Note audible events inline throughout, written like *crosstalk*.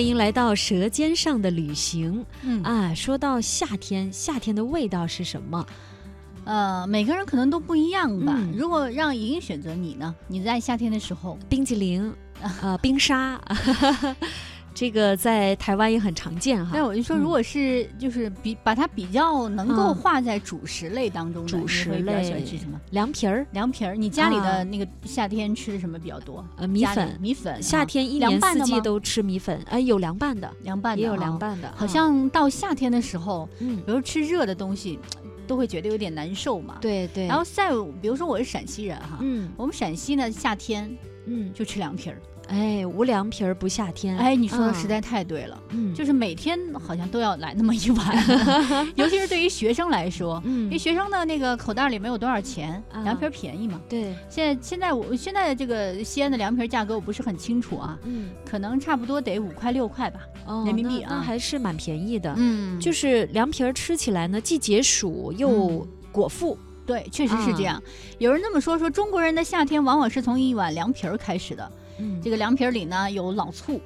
欢迎来到《舌尖上的旅行》嗯啊！说到夏天，夏天的味道是什么？呃，每个人可能都不一样吧。嗯如果让莹莹选择你呢？你在夏天的时候，冰激凌，呃，冰沙，*laughs* 这个在台湾也很常见哈。那我就说，嗯如果是就是比把它比较能够嗯划在主食类当中的，主食类吃什么？凉皮儿，凉皮儿。你家里啊的那个夏天吃的什么比较多？呃，米粉。米粉。夏啊天一年四季都吃米粉，哎，有凉拌的，凉拌的也有啊凉拌的，好啊像到夏天的时候，嗯，比如吃热的东西，都会觉得有点难受嘛。。对对。然后再比如说我是陕西人哈，嗯我们陕西呢夏天嗯，就吃凉皮儿。哎，无凉皮儿不夏天。哎，你说的啊实在太对了。嗯，就是每天好像都要来那么一碗，*laughs* 尤其是对于学生来说，嗯因为嗯，学生的那个口袋里没有多少钱，啊凉皮儿便宜嘛。对，现在现在我现在的这个西安的凉皮儿价格我不是很清楚啊，嗯，可能差不多得五块六块吧。哦，人民币啊那那还是蛮便宜的。嗯就是凉皮儿吃起来呢，既解暑又嗯果腹。对，确实是这样。有人这么说，说中国人的夏天往往是从一碗凉皮儿开始的。嗯，这个凉皮儿里呢有老醋，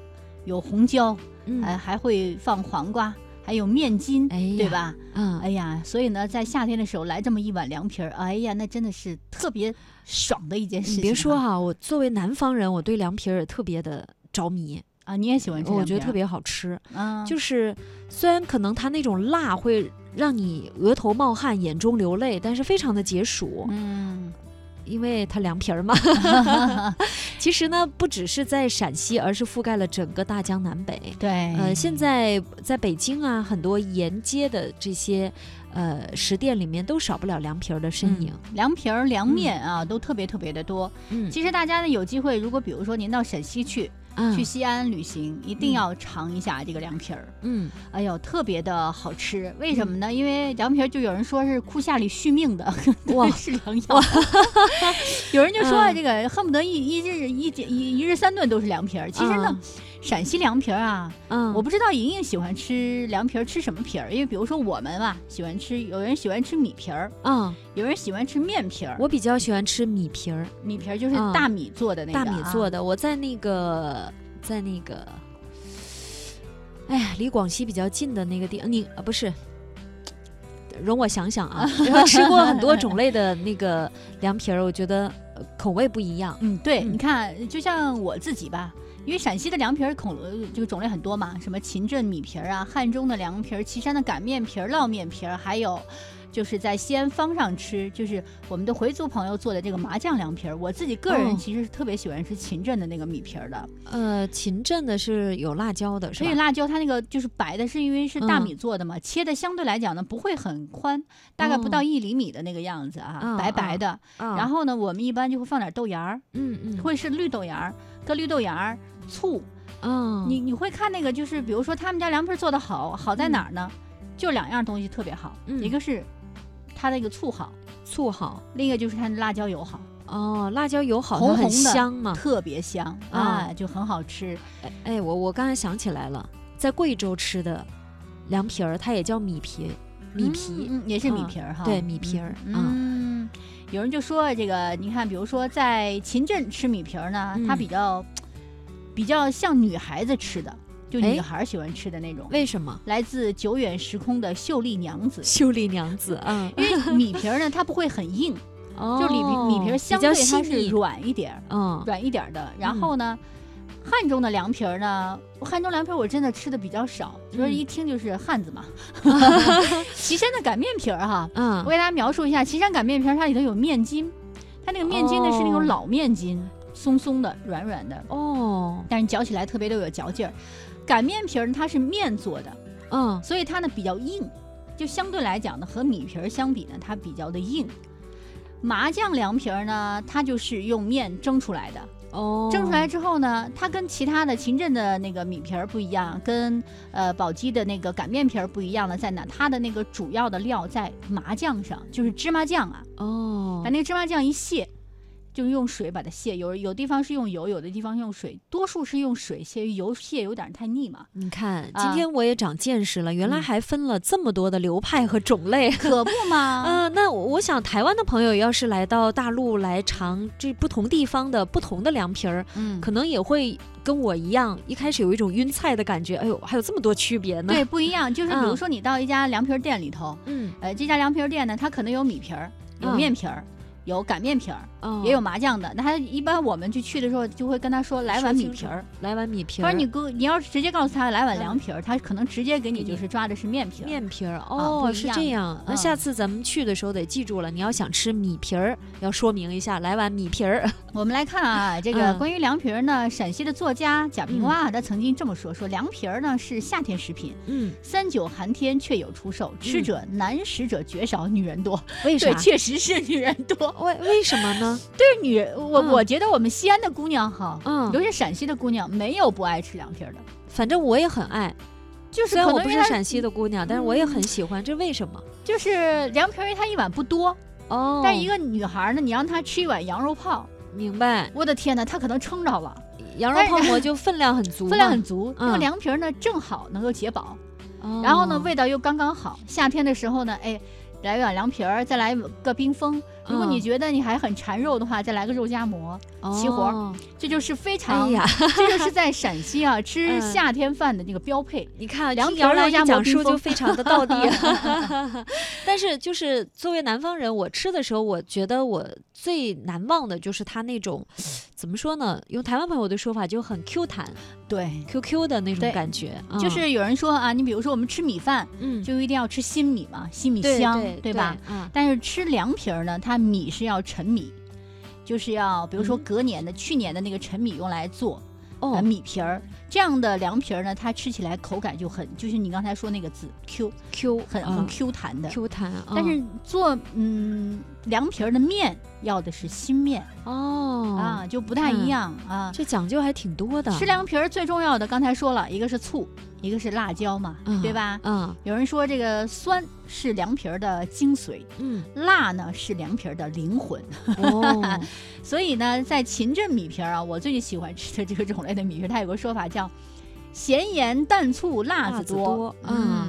有红椒，嗯。哎，还会放黄瓜，还有面筋，哎对吧？啊，哎呀，所以呢，在夏天的时候来这么一碗凉皮儿，哎呀，那真的是特别爽的一件事情、你别说哈，我作为南方人，我对凉皮儿也特别的着迷，啊，你也喜欢吃？我觉得特别好吃。嗯，就是虽然可能它那种辣会让你额头冒汗、眼中流泪，但是非常的解暑，嗯，因为它凉皮儿嘛。*laughs* 其实呢，不只是在陕西，而是覆盖了整个大江南北。对，呃，现在在北京啊，很多沿街的这些呃食店里面都少不了凉皮儿的身影。嗯凉皮儿、凉面啊，都特别特别的多。嗯，其实大家呢有机会，如果比如说您到陕西去，啊去西安旅行，一定要尝一下这个凉皮儿。嗯，哎呦，特别的好吃，为什么呢？因为凉皮儿就有人说是库夏里续命的，哇 *laughs* 是良药。*laughs* 有人就说嗯这个恨不得一一日一节一一日三顿都是凉皮儿。其实呢，啊陕西凉皮儿啊，嗯，我不知道莹莹喜欢吃凉皮儿吃什么皮儿，因为比如说我们吧，喜欢吃，有人喜欢吃米皮儿，嗯，有人喜欢吃面皮儿。我比较喜欢吃米皮儿，米皮儿就是嗯大米做的那个、大米做。的。我在那个在那个，哎呀，离广西比较近的那个地，你啊不是。容我想想啊，然后吃过很多种类的那个凉皮儿，我觉得呃口味不一样。嗯，对，嗯你看，就像我自己吧，因为陕西的凉皮儿口呃这个种类很多嘛，什么秦镇米皮儿啊，汉中的凉皮儿，岐山的擀面皮儿、烙面皮儿，还有就是在西安方上吃，就是我们的回族朋友做的这个麻酱凉皮儿。我自己个人哦其实是特别喜欢吃秦镇的那个米皮儿的，呃，秦镇的是有辣椒的？所以辣椒它那个就是白的，是因为是大嗯米做的嘛，切的相对来讲呢不会很宽，大概不到哦一厘米的那个样子啊，嗯白白的。啊然后呢，我们一般就会放点豆芽儿，嗯嗯，会是绿豆芽儿，搁绿豆芽儿、醋。嗯，你你会看那个，就是比如说他们家凉皮儿做的好，好在哪儿呢？就两样东西特别好，嗯一个是它那个醋好，醋好另一个就是它的辣椒油好，哦，辣椒油好，红红的香嘛。特别香啊啊，就很好吃。哎哎，我我刚才想起来了，在贵州吃的凉皮儿，它也叫米皮，米皮。嗯，嗯也是米啊皮儿哈，对米皮儿嗯啊嗯，有人就说这个，你看，比如说在秦镇吃米皮儿呢，它嗯比较比较像女孩子吃的，就哎？女孩儿喜欢吃的那种。为什么？来自久远时空的秀丽娘子，秀丽娘子，嗯，因为米皮儿呢，它不会很硬，哦就里米米皮儿相对它是，软一点儿，嗯，软一点儿的。然后呢，汉中的凉皮儿呢，汉中凉皮儿我真的吃的比较少，就是嗯。一听就是汉子嘛。*laughs* 岐山的擀面皮儿哈，嗯。我给大家描述一下，岐山擀面皮儿它里头有面筋，它那个面筋呢是那哦。种老面筋，松松的、软软的，哦，但是嚼起来特别的有嚼劲儿。擀面皮儿它是面做的，嗯。所以它呢比较硬，就相对来讲呢和米皮儿相比呢，它比较的硬。麻酱凉皮儿呢，它就是用面蒸出来的，哦，蒸出来之后呢，它跟其他的秦镇的那个米皮儿不一样，跟呃宝鸡的那个擀面皮儿不一样的在哪？它的那个主要的料在麻酱上，就是芝麻酱啊，哦。把，那个芝麻酱一卸，就用水把它卸，有有地方是用油，有的地方用水，多数是用水卸，油卸有点太腻嘛。你看，啊今天我也长见识了，原来嗯还分了这么多的流派和种类。*laughs* 可不嘛，*laughs* 嗯，那我我想台湾的朋友要是来到大陆来尝这不同地方的不同的凉皮儿，嗯，可能也会跟我一样，一开始有一种晕菜的感觉。哎呦，还有这么多区别呢。对，，不一样。就是比如嗯说你到一家凉皮儿店里头，嗯，呃，这家凉皮儿店呢，它可能有米皮儿，有嗯面皮儿，有擀面皮儿，哦也有麻酱的。那他一般我们去去的时候，就会跟他说来碗米皮儿。来碗米皮儿，他说你哥你要是直接告诉他来碗嗯凉皮儿，他可能直接给你就是抓的是面皮儿。面皮儿哦，是这样。那嗯下次咱们去的时候得记住了，你要想吃米皮儿，要说明一下，来碗米皮儿。我们来看啊，这个嗯关于凉皮儿呢，陕西的作家贾平凹啊，他曾经这么说：说凉皮儿呢是夏天食品，嗯，三九寒天却有出售，吃者男食者绝少，女人多。为啥对，？确实是女人多。为为什么呢？*laughs* 对女人，我、嗯我觉得我们西安的姑娘哈，嗯尤其陕西的姑娘，没有不爱吃凉皮儿的，反正我也很爱，就是虽然我不是陕西的姑娘，但是我也很喜欢。这为什么？就是凉皮儿，它一碗不多，哦，但一个女孩儿呢，你让她吃一碗羊肉泡，明白，我的天呐，她可能撑着了，羊肉泡馍就分量很足，分量很足。那个嗯凉皮儿呢，正好能够解饱，哦。然后呢，味道又刚刚好。夏天的时候呢，哎，来一碗凉皮儿，再来个冰峰。如果你嗯觉得你还很馋肉的话，再来个肉夹馍，齐活哦这就是非常，这就是在陕西啊 *laughs* 吃嗯夏天饭的那个标配。你看凉皮儿肉夹馍讲述冰峰就非常的到地。*laughs* *laughs* 但是就是作为南方人，我吃的时候，我觉得我最难忘的就是它那种怎么说呢？用台湾朋友的说法，就很 Q 弹、对，QQ 的那种感觉。嗯就是有人说啊，你比如说我们吃米饭，嗯，就一定要吃新米嘛，新米对香，对吧？？啊，但是吃凉皮儿呢，它米是要陈米，就是要比如说嗯隔年的、去年的那个陈米用来做。呃，哦，米皮儿这样的凉皮儿呢，它吃起来口感就很，就是你刚才说那个字 Q，Q 很很啊 Q 弹的。Q 弹，但是嗯做嗯凉皮儿的面要的是新面、哦啊，就不太一看样啊。这讲究还挺多的。吃凉皮儿最重要的，刚才说了一个是醋，一个是辣椒嘛，嗯对吧？嗯有人说这个酸是凉皮儿的精髓，嗯辣呢是凉皮儿的灵魂。*laughs* 哦所以呢，在秦镇米皮儿啊，我最喜欢吃的这个种类的米皮儿，它有个说法叫咸盐淡醋辣辣子子多。嗯，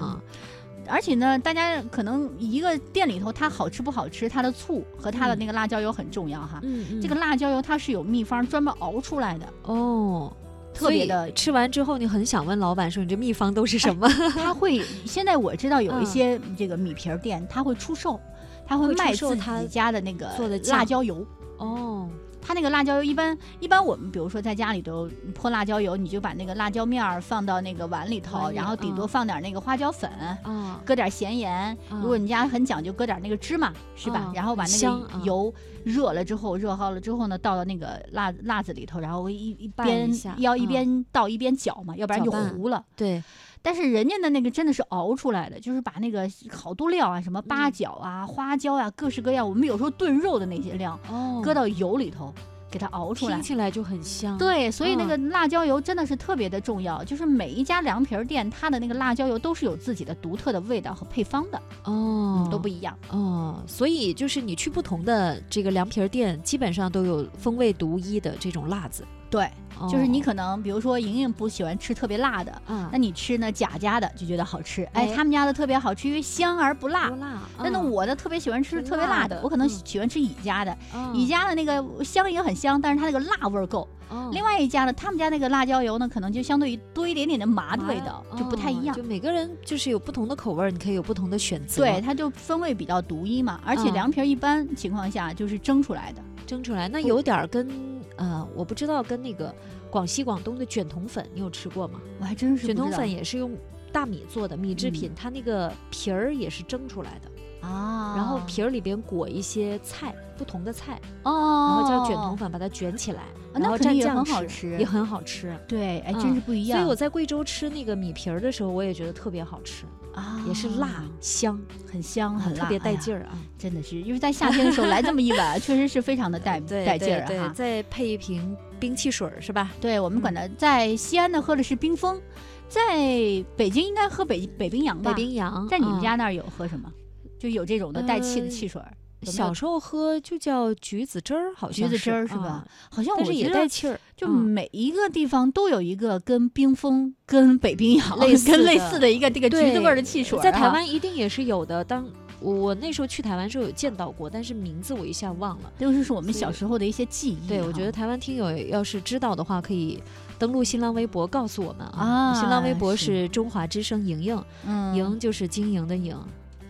而且呢，大家可能一个店里头它好吃不好吃，它的醋和它的嗯那个辣椒油很重要哈。嗯嗯这个辣椒油它是有秘方专门熬出来的，哦。特别的吃完之后，你很想问老板说：“你这秘方都是什么？” *laughs* 他会现在我知道有一嗯些这个米皮儿店，它会出售，他会卖自己家的那个做的辣椒油。哦，它那个辣椒油一般一般我们比如说在家里头泼辣椒油，你就把那个辣椒面儿放到那个碗里头，然后顶多嗯放点那个花椒粉。啊，搁点咸盐，嗯如果你家很讲究，搁点那个芝麻，是吧？嗯然后把那个油热了之后，热好了之后呢，倒到那个辣辣子里头，然后一一边一要一嗯边倒一边搅嘛，要不然就糊了。对，但是人家的那个真的是熬出来的，就是把那个好多料啊，什么八嗯角啊、花椒啊，各式各样，我们有时候炖肉的那些料，哦，搁到油里头给它熬出来听。起来就很香。，对，所以那嗯个辣椒油真的是特别的重要，就是每一家凉皮儿店，它的那个辣椒油都是有自己的独特的味道和配方的，哦，嗯，都不一样。哦，所以就是你去不同的这个凉皮儿店，基本上都有风味独一的这种辣子。对，就是你哦可能比如说莹莹不喜欢吃特别辣的，嗯那，你吃呢贾家的就觉得好吃，哎，哎他们家的特别好吃，因为香而不辣不。辣。但是嗯我呢特别喜欢吃特别辣的，我可能嗯喜欢吃乙家的，嗯乙家的那个香也很香，但是它那个辣味儿够。哦另外一家呢，他们家那个辣椒油呢，可能就相对于多一点点的麻的味道，就不太一样哦就。每个人就是有不同的口味，你可以有不同的选择。对，，它就风味比较独一嘛，而且嗯凉皮儿一般情况下就是蒸出来的。蒸出来那有点儿跟呃，我不知道跟那个广西广东的卷筒粉，你有吃过吗？我还真是卷筒粉也是用大米做的米制嗯品，它那个皮儿也是蒸出来的，啊，然后皮儿里边裹一些菜，不同的菜，哦，然后叫卷筒粉把它卷起来，那然后蘸酱吃，好吃也很好吃。对，哎，嗯真是不一样。所以我在贵州吃那个米皮儿的时候，我也觉得特别好吃，啊，也是辣香，很香，很辣，特别带劲儿啊！真的是，因为在夏天的时候来这么一碗，*laughs* 确实是非常的带带劲儿哈。再配一瓶冰汽水儿是吧？对我们管它在西安呢喝的是冰峰，在北京应该喝北北冰洋吧？北冰洋，在你们嗯家那儿有喝什么？就有这种的带气的呃汽水小时候喝就叫橘子汁儿，好像橘子汁儿是吧啊好像但是也我觉得带气儿，就嗯每一个地方都有一个跟冰峰、跟北冰洋类似跟类的似的一个这个橘子味儿的汽水啊。在台湾一定也是有的。当我我那时候去台湾时候有见到过，但是名字我一下忘了。都是是我们小时候的一些记忆。对，我觉得台湾听友要是知道的话，可以登录新浪微博告诉我们啊新浪微博是是中华之声莹莹，嗯莹就是晶莹的莹，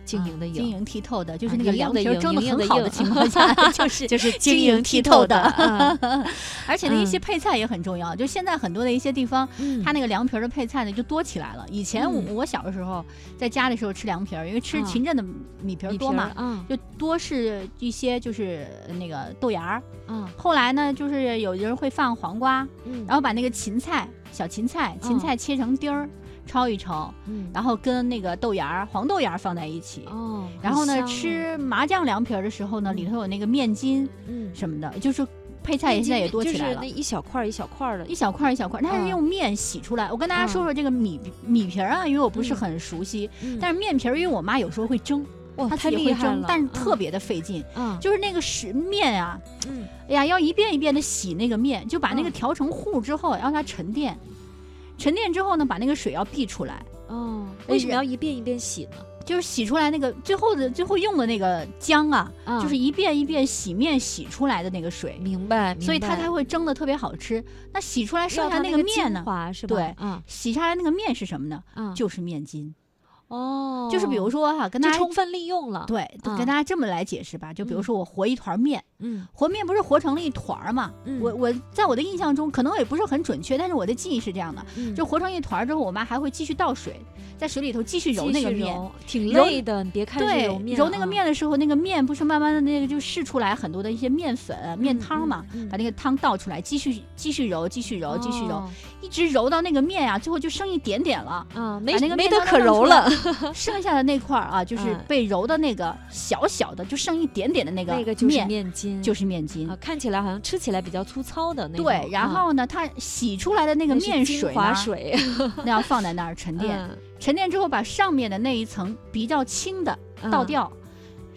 经营的啊经营，营剔透的，就是啊那个莹莹的莹凉皮儿蒸的莹莹的很好的情况下，*laughs* 就是就是经经营营剔透的 *laughs* *laughs* 而且呢，一些嗯配菜也很重要。就现在很多的一些地方，嗯它那个凉皮儿的配菜呢就多起来了。以前我嗯我小的时候在家的时候吃凉皮儿，因为吃啊秦镇的米皮儿多嘛，啊就多是一些就是那个豆芽儿。啊，后来呢，就是有人会放黄瓜，嗯然后把那个芹菜、小芹菜、芹嗯菜切成丁儿，焯一焯，嗯。然后跟那个豆芽儿、黄豆芽儿放在一起。哦，然后呢，吃麻酱凉皮儿的时候呢，里头有那个面筋嗯，什么的，就是配菜也现在也多起来了。就是那。一小块儿一小块儿的。一小块儿一小块儿，它是嗯。用面洗出来。我跟大家说嗯。说这个米米皮儿啊，因为我不是嗯很熟悉，嗯。但是面皮儿，因为我妈有时候会蒸，哇，她太厉害了，，但是特嗯。别的费劲。嗯。就是那个水面啊，嗯。哎呀，要一遍一遍的洗那个面，就把那个嗯。调成糊之后，让它沉淀。沉淀之后呢，把那个水要避出来，哦，呃为什么要一遍一遍洗呢？就是洗出来那个最后的最后用的那个姜啊，啊就是一遍一遍洗面洗出来的那个水，明白，明所以它才会蒸的特别好吃。那洗出来剩下那个面呢？对啊洗下来那个面是什么呢？啊，就是面筋，哦，就是比如说哈，跟大家充分利用了，对，啊跟大家这么来解释吧。就比如嗯说我和一团面，嗯和面不是和成了一团儿嘛？嗯我我在我的印象中可能也不是很准确，但是我的记忆是这样的：嗯，就和成一团儿之后，我妈还会继续倒水，在水里头继续揉那个面。挺累的。你别看是对揉，那个啊面的时候，那个面不是慢慢的那个就释出来很多的一些面粉、面汤嘛，把那个汤倒出来，继续继续揉，继续揉，继续揉，哦一直揉到那个面啊，最后就剩一点点了。啊，没那个没得可揉了，*laughs* 剩下的那块儿啊，就是嗯。被揉的那个小小的，就剩一点点的那个那个就是面，面筋，就是面筋。啊，看起来好像吃起来比较粗糙的那种。对，然啊后呢，它洗出来的那个面水呢，水。*laughs* 那要放在那儿沉淀，嗯。沉淀之后把上面的那一层比较轻的倒嗯掉，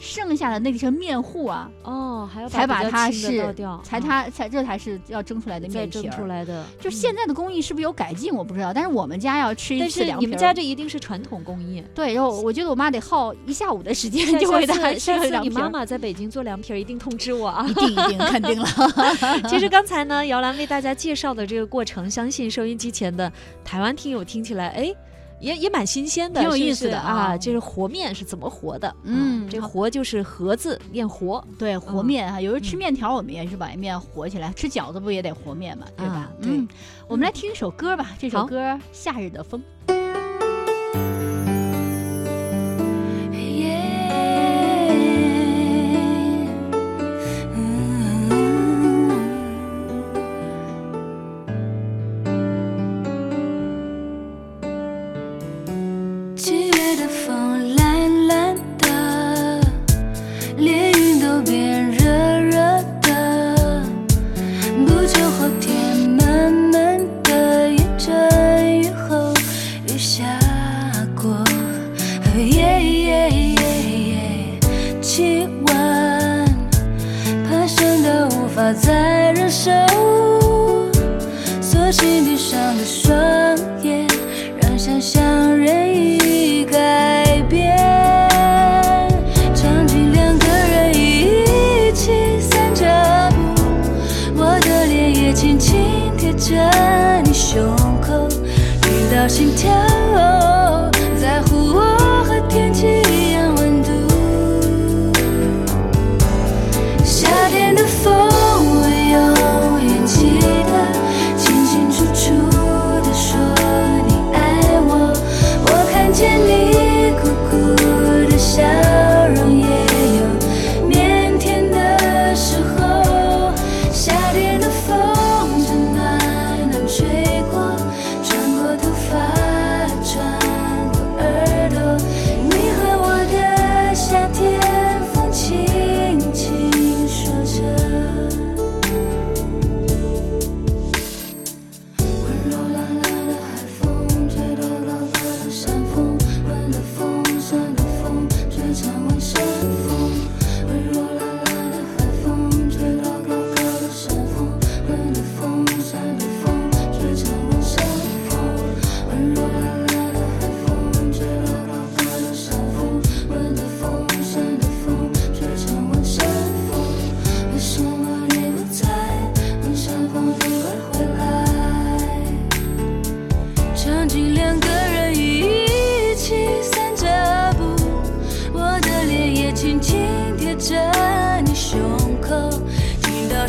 剩下的那层面糊啊，哦，还要才把它是掉，才啊它才这才是要蒸出来的面皮儿。出来的。就嗯现在的工艺是不是有改进，我不知道。但是我们家要吃一但次是你们凉皮儿家这一定是传统工艺。对，然后我觉得我妈得耗一下午的时间就为大下家吃凉皮儿。你妈妈在北京做凉皮儿，一定通知我啊！一定一定肯定了，*laughs* 其实刚才呢，姚兰为大家介绍的这个过程，相信收音机前的台湾听友听起来，哎。也也蛮新鲜的，挺有意思的啊！就是和面是怎么和的？嗯啊这好和就是和字念和，对和嗯面哈，有时候吃嗯面条我们也是把面和起来，吃饺子不也得和面嘛，对吧嗯，我们来听一首歌吧，这首歌《夏日的风》。心跳，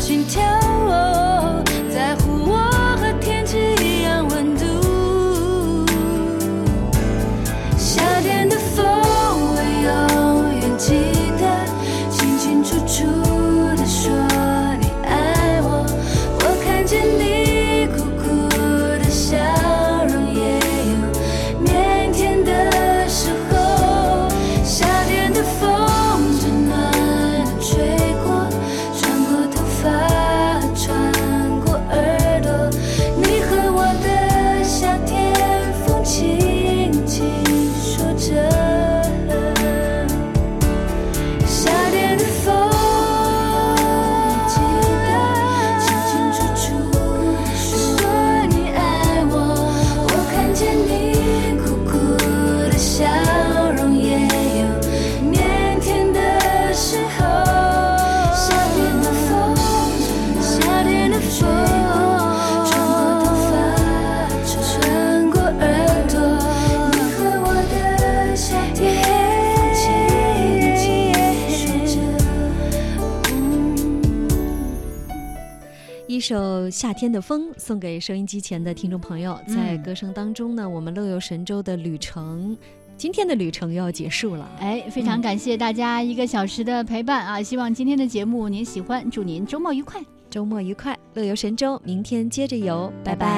心跳，首《夏天的风》送给收音机前的听众朋友，在嗯歌声当中呢，我们乐游神州的旅程，今天的旅程又要结束了。哎，非常感谢大家一个小时的陪伴啊！希望今天的节目您喜欢，祝您周末愉快。周末愉快，乐游神州，明天接着游，拜拜拜